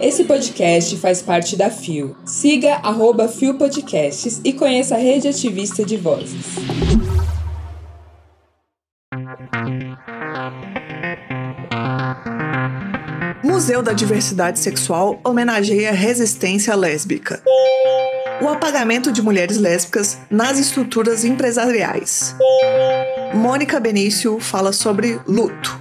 Esse podcast faz parte da FIO. Siga arroba FIO Podcasts e conheça a rede ativista de vozes. Museu da Diversidade Sexual homenageia a resistência lésbica. O apagamento de mulheres lésbicas nas estruturas empresariais. Mônica Benício fala sobre luto.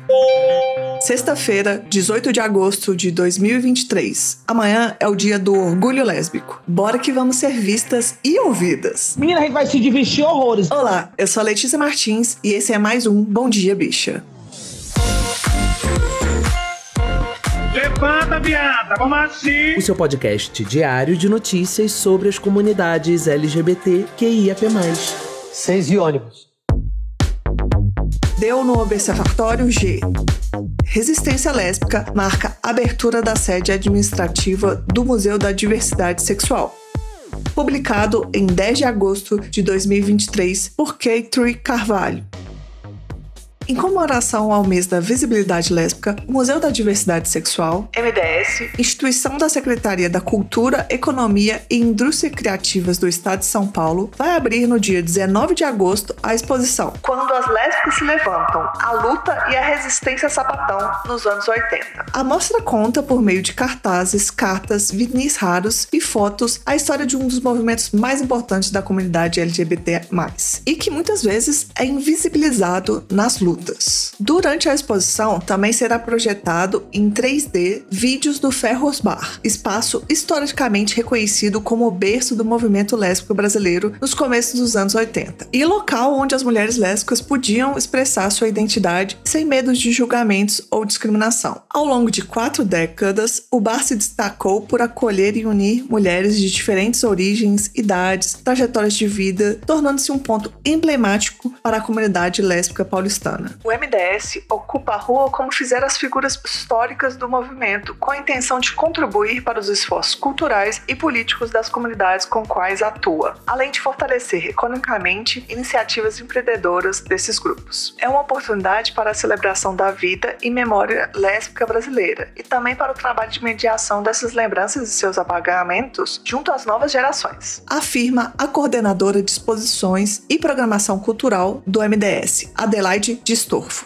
Sexta-feira, 18 de agosto de 2023. Amanhã é o dia do orgulho lésbico. Bora que vamos ser vistas e ouvidas. Menina, a gente vai se divertir horrores. Olá, eu sou a Letícia Martins e esse é mais um Bom Dia Bicha. Levanta, viada, vamos assim. O seu podcast diário de notícias sobre as comunidades LGBT QIAP+. Seis e ônibus. Deu no Observatório G. Resistência Lésbica marca a abertura da sede administrativa do Museu da Diversidade Sexual. Publicado em 10 de agosto de 2023 por Kate Carvalho. Em comemoração ao mês da visibilidade lésbica, o Museu da Diversidade Sexual, MDS, instituição da Secretaria da Cultura, Economia e Indústria Criativas do Estado de São Paulo, vai abrir no dia 19 de agosto a exposição Quando as Lésbicas se Levantam: A Luta e a Resistência Sapatão nos anos 80. A mostra conta, por meio de cartazes, cartas, vinis raros e fotos, a história de um dos movimentos mais importantes da comunidade LGBT, e que muitas vezes é invisibilizado nas lutas Durante a exposição, também será projetado em 3D vídeos do Ferros Bar, espaço historicamente reconhecido como o berço do movimento lésbico brasileiro nos começos dos anos 80, e local onde as mulheres lésbicas podiam expressar sua identidade sem medo de julgamentos ou discriminação. Ao longo de quatro décadas, o bar se destacou por acolher e unir mulheres de diferentes origens, idades, trajetórias de vida, tornando-se um ponto emblemático para a comunidade lésbica paulistana. O MDS ocupa a rua como fizeram as figuras históricas do movimento, com a intenção de contribuir para os esforços culturais e políticos das comunidades com quais atua, além de fortalecer economicamente iniciativas empreendedoras desses grupos. É uma oportunidade para a celebração da vida e memória lésbica brasileira e também para o trabalho de mediação dessas lembranças e seus apagamentos junto às novas gerações, afirma a coordenadora de exposições e programação cultural do MDS, Adelaide Distorfo.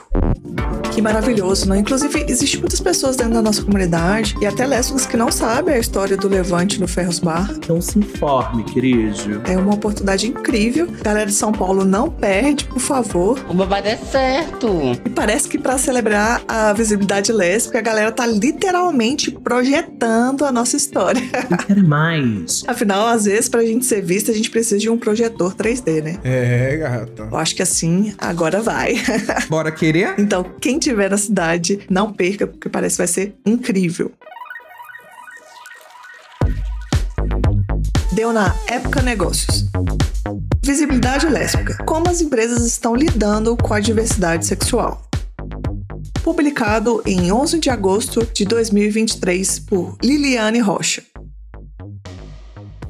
Que maravilhoso, né? Inclusive, existem muitas pessoas dentro da nossa comunidade e até lésbicas que não sabem a história do Levante no Ferros Bar. Então se informe, querido. É uma oportunidade incrível. Galera de São Paulo, não perde, por favor. Como vai dar certo. E parece que para celebrar a visibilidade lésbica, a galera tá literalmente projetando a nossa história. Eu quero mais. Afinal, às vezes, pra gente ser vista, a gente precisa de um projetor 3D, né? É, gata. Eu acho que assim, agora vai. Bora querer? Então, quem tiver na cidade, não perca, porque parece que vai ser incrível. Deu na Época Negócios. Visibilidade lésbica. Como as empresas estão lidando com a diversidade sexual. Publicado em 11 de agosto de 2023 por Liliane Rocha.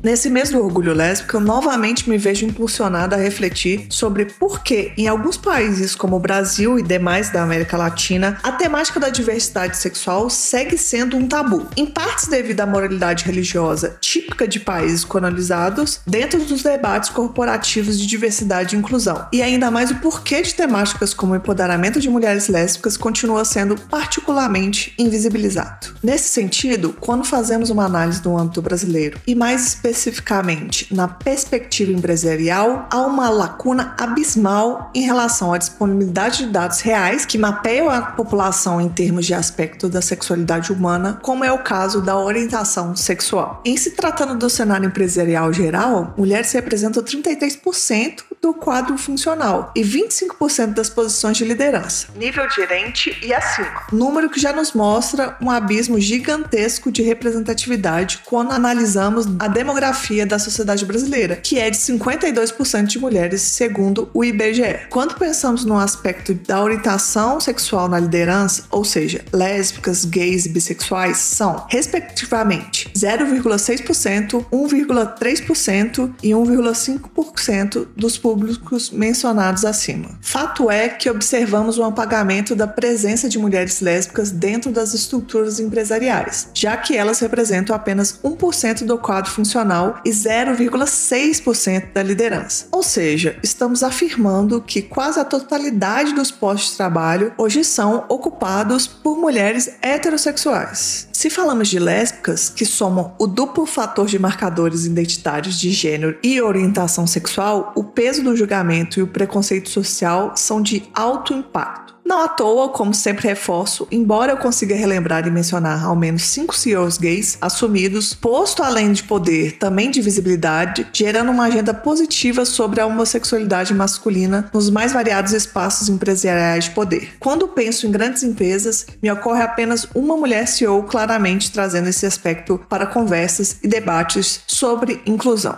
Nesse mês do orgulho lésbico, eu novamente me vejo impulsionada a refletir sobre por que, em alguns países como o Brasil e demais da América Latina, a temática da diversidade sexual segue sendo um tabu. Em partes devido à moralidade religiosa típica de países colonizados, dentro dos debates corporativos de diversidade e inclusão. E ainda mais o porquê de temáticas como o empoderamento de mulheres lésbicas continua sendo particularmente invisibilizado. Nesse sentido, quando fazemos uma análise do âmbito brasileiro, e mais especificamente especificamente na perspectiva empresarial, há uma lacuna abismal em relação à disponibilidade de dados reais que mapeiam a população em termos de aspecto da sexualidade humana, como é o caso da orientação sexual. Em se tratando do cenário empresarial geral, mulheres representam 33% do quadro funcional e 25% das posições de liderança, nível gerente e acima. Número que já nos mostra um abismo gigantesco de representatividade quando analisamos a demografia da sociedade brasileira, que é de 52% de mulheres, segundo o IBGE. Quando pensamos no aspecto da orientação sexual na liderança, ou seja, lésbicas, gays e bissexuais, são, respectivamente, 0,6%, 1,3% e 1,5% dos públicos públicos mencionados acima. Fato é que observamos um apagamento da presença de mulheres lésbicas dentro das estruturas empresariais, já que elas representam apenas 1% do quadro funcional e 0,6% da liderança. Ou seja, estamos afirmando que quase a totalidade dos postos de trabalho hoje são ocupados por mulheres heterossexuais. Se falamos de lésbicas, que somam o duplo fator de marcadores identitários de gênero e orientação sexual, o peso do julgamento e o preconceito social são de alto impacto. Não à toa, como sempre reforço, embora eu consiga relembrar e mencionar ao menos cinco CEOs gays assumidos, posto além de poder, também de visibilidade, gerando uma agenda positiva sobre a homossexualidade masculina nos mais variados espaços empresariais de poder. Quando penso em grandes empresas, me ocorre apenas uma mulher CEO claramente trazendo esse aspecto para conversas e debates sobre inclusão.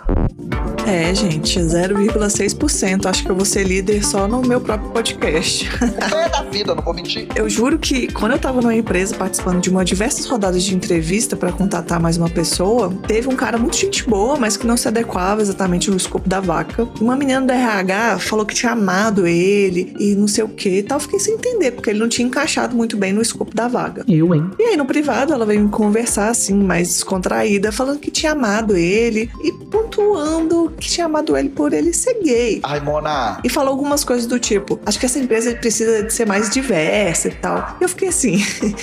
É, gente, 0,6%. Acho que eu vou ser líder só no meu próprio podcast. É da vida, não vou mentir. Eu juro que quando eu tava numa empresa participando de uma diversas rodadas de entrevista para contatar mais uma pessoa, teve um cara muito gente boa, mas que não se adequava exatamente no escopo da vaca. Uma menina do RH falou que tinha amado ele e não sei o que e tal. Fiquei sem entender, porque ele não tinha encaixado muito bem no escopo da vaga. Eu, hein? E aí, no privado, ela veio me conversar assim, mais descontraída, falando que tinha amado ele e pontuando que tinha amado ele por ele ser gay. Ai, Mona. E falou algumas coisas do tipo: acho que essa empresa precisa de ser mais diversa e tal. E eu fiquei assim.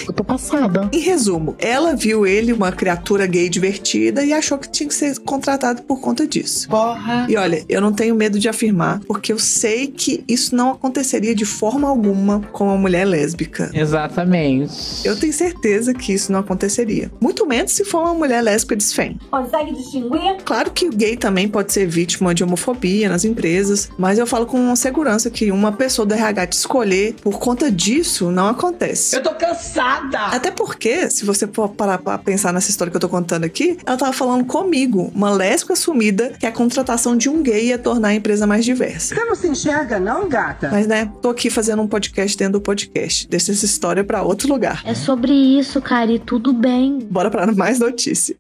Eu tô passada. em resumo, ela viu ele uma criatura gay divertida e achou que tinha que ser contratado por conta disso. Porra. E olha, eu não tenho medo de afirmar, porque eu sei que isso não aconteceria de forma alguma com uma mulher lésbica. Exatamente. Eu tenho certeza que isso não aconteceria. Muito menos se for uma mulher lésbica desfém. Consegue distinguir? Claro que o gay também pode ser vítima de homofobia nas empresas, mas eu falo com segurança que uma pessoa do RH te escolher por conta disso não acontece. Eu tô cansada. Até porque, se você for parar pra pensar nessa história que eu tô contando aqui, ela tava falando comigo, uma lésbica assumida, que a contratação de um gay ia tornar a empresa mais diversa. Você não se enxerga, não, gata? Mas, né, tô aqui fazendo um podcast dentro do podcast. Deixa essa história pra outro lugar. É sobre isso, cara, e tudo bem. Bora pra mais notícia.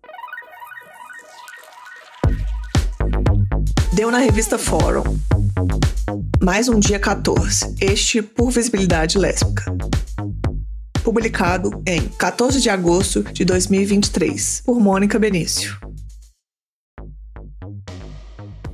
Deu na revista Fórum. Mais um dia 14. Este por visibilidade lésbica. Publicado em 14 de agosto de 2023, por Mônica Benício.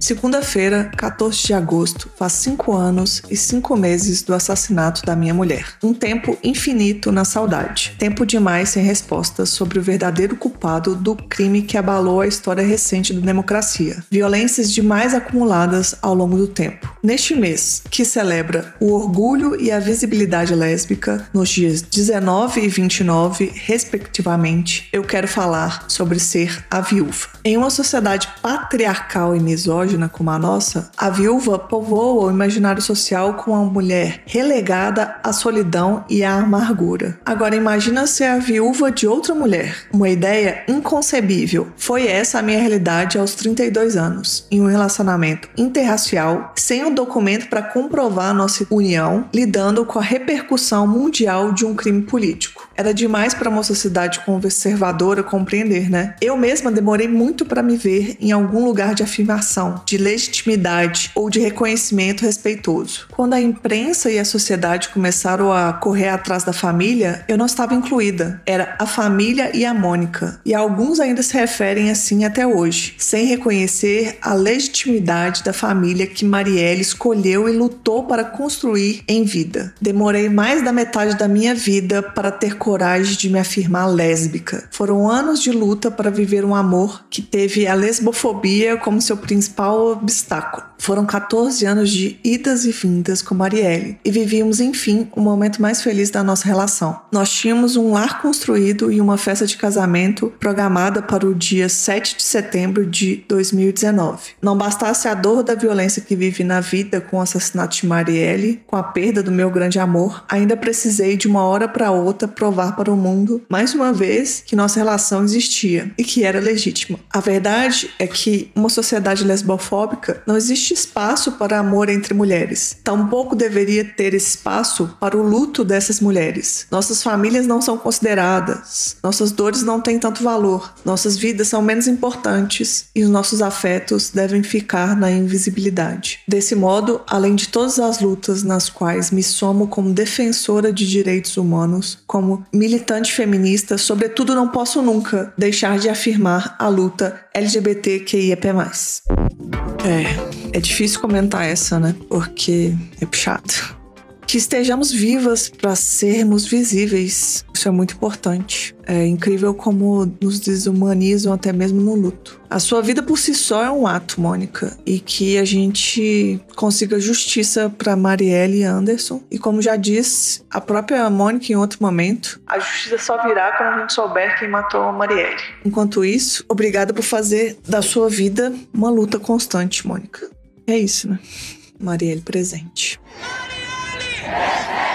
Segunda-feira, 14 de agosto, faz cinco anos e cinco meses do assassinato da minha mulher. Um tempo infinito na saudade. Tempo demais sem respostas sobre o verdadeiro culpado do crime que abalou a história recente da democracia. Violências demais acumuladas ao longo do tempo. Neste mês, que celebra o orgulho e a visibilidade lésbica, nos dias 19 e 29, respectivamente, eu quero falar sobre ser a viúva. Em uma sociedade patriarcal e misógina, como a nossa, a viúva povoa o imaginário social com a mulher relegada à solidão e à amargura. Agora imagina ser a viúva de outra mulher. Uma ideia inconcebível. Foi essa a minha realidade aos 32 anos, em um relacionamento interracial, sem um documento para comprovar nossa união, lidando com a repercussão mundial de um crime político. Era demais para uma sociedade conservadora compreender, né? Eu mesma demorei muito para me ver em algum lugar de afirmação, de legitimidade ou de reconhecimento respeitoso. Quando a imprensa e a sociedade começaram a correr atrás da família, eu não estava incluída. Era a família e a Mônica. E alguns ainda se referem assim até hoje, sem reconhecer a legitimidade da família que Marielle escolheu e lutou para construir em vida. Demorei mais da metade da minha vida para ter coragem de me afirmar lésbica. Foram anos de luta para viver um amor que teve a lesbofobia como seu principal obstáculo. Foram 14 anos de idas e vindas com Marielle e vivíamos, enfim, o momento mais feliz da nossa relação. Nós tínhamos um lar construído e uma festa de casamento programada para o dia 7 de setembro de 2019. Não bastasse a dor da violência que vivi na vida com o assassinato de Marielle, com a perda do meu grande amor, ainda precisei de uma hora para outra provar para o mundo, mais uma vez, que nossa relação existia e que era legítima. A verdade é que uma sociedade lesbofóbica não existe existe espaço para amor entre mulheres. Tampouco deveria ter espaço para o luto dessas mulheres. Nossas famílias não são consideradas, nossas dores não têm tanto valor, nossas vidas são menos importantes e os nossos afetos devem ficar na invisibilidade. Desse modo, além de todas as lutas nas quais me somo como defensora de direitos humanos, como militante feminista, sobretudo não posso nunca deixar de afirmar a luta LGBTQIAP+. É, é difícil comentar essa, né? Porque é puxado. Que estejamos vivas para sermos visíveis. Isso é muito importante. É incrível como nos desumanizam até mesmo no luto. A sua vida por si só é um ato, Mônica, e que a gente consiga justiça para Marielle Anderson. E como já disse a própria Mônica em outro momento, a justiça só virá quando a gente souber quem matou a Marielle. Enquanto isso, obrigada por fazer da sua vida uma luta constante, Mônica. É isso, né? Marielle presente. Yes,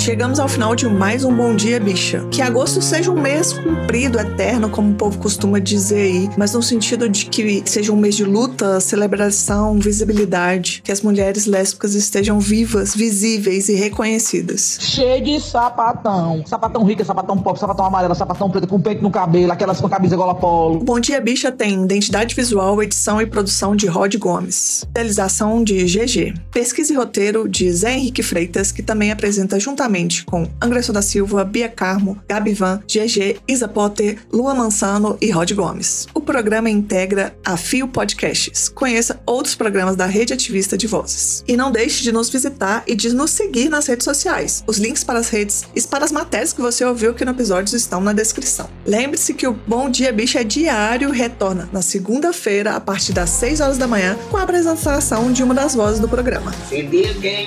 Chegamos ao final de mais um Bom Dia Bicha. Que agosto seja um mês comprido, eterno, como o povo costuma dizer aí, mas no sentido de que seja um mês de luta, celebração, visibilidade, que as mulheres lésbicas estejam vivas, visíveis e reconhecidas. Cheio de sapatão. Sapatão rica, sapatão pop, sapatão amarelo, sapatão preto, com peito no cabelo, aquelas com camisa gola polo. Bom Dia Bicha tem identidade visual, edição e produção de Rod Gomes, realização de GG, pesquisa e roteiro de Zé Henrique Freitas, que também apresenta juntamente com Anderson da Silva, Bia Carmo, Gabi Van, GG, Isa Potter, Lua Mansano e Rod Gomes. O programa integra a Fio Podcasts. Conheça outros programas da Rede Ativista de Vozes. E não deixe de nos visitar e de nos seguir nas redes sociais. Os links para as redes e para as matérias que você ouviu aqui no episódio estão na descrição. Lembre-se que o Bom Dia Bicha é diário retorna na segunda-feira a partir das 6 horas da manhã com a apresentação de uma das vozes do programa.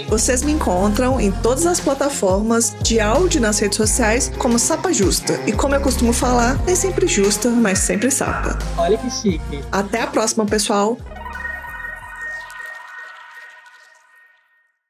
Vocês me encontram em todas as plataformas de áudio nas redes sociais como Sapa Justa. E como eu costumo falar, nem sempre justa, mas sempre sapa. Olha que chique. Até a próxima, pessoal!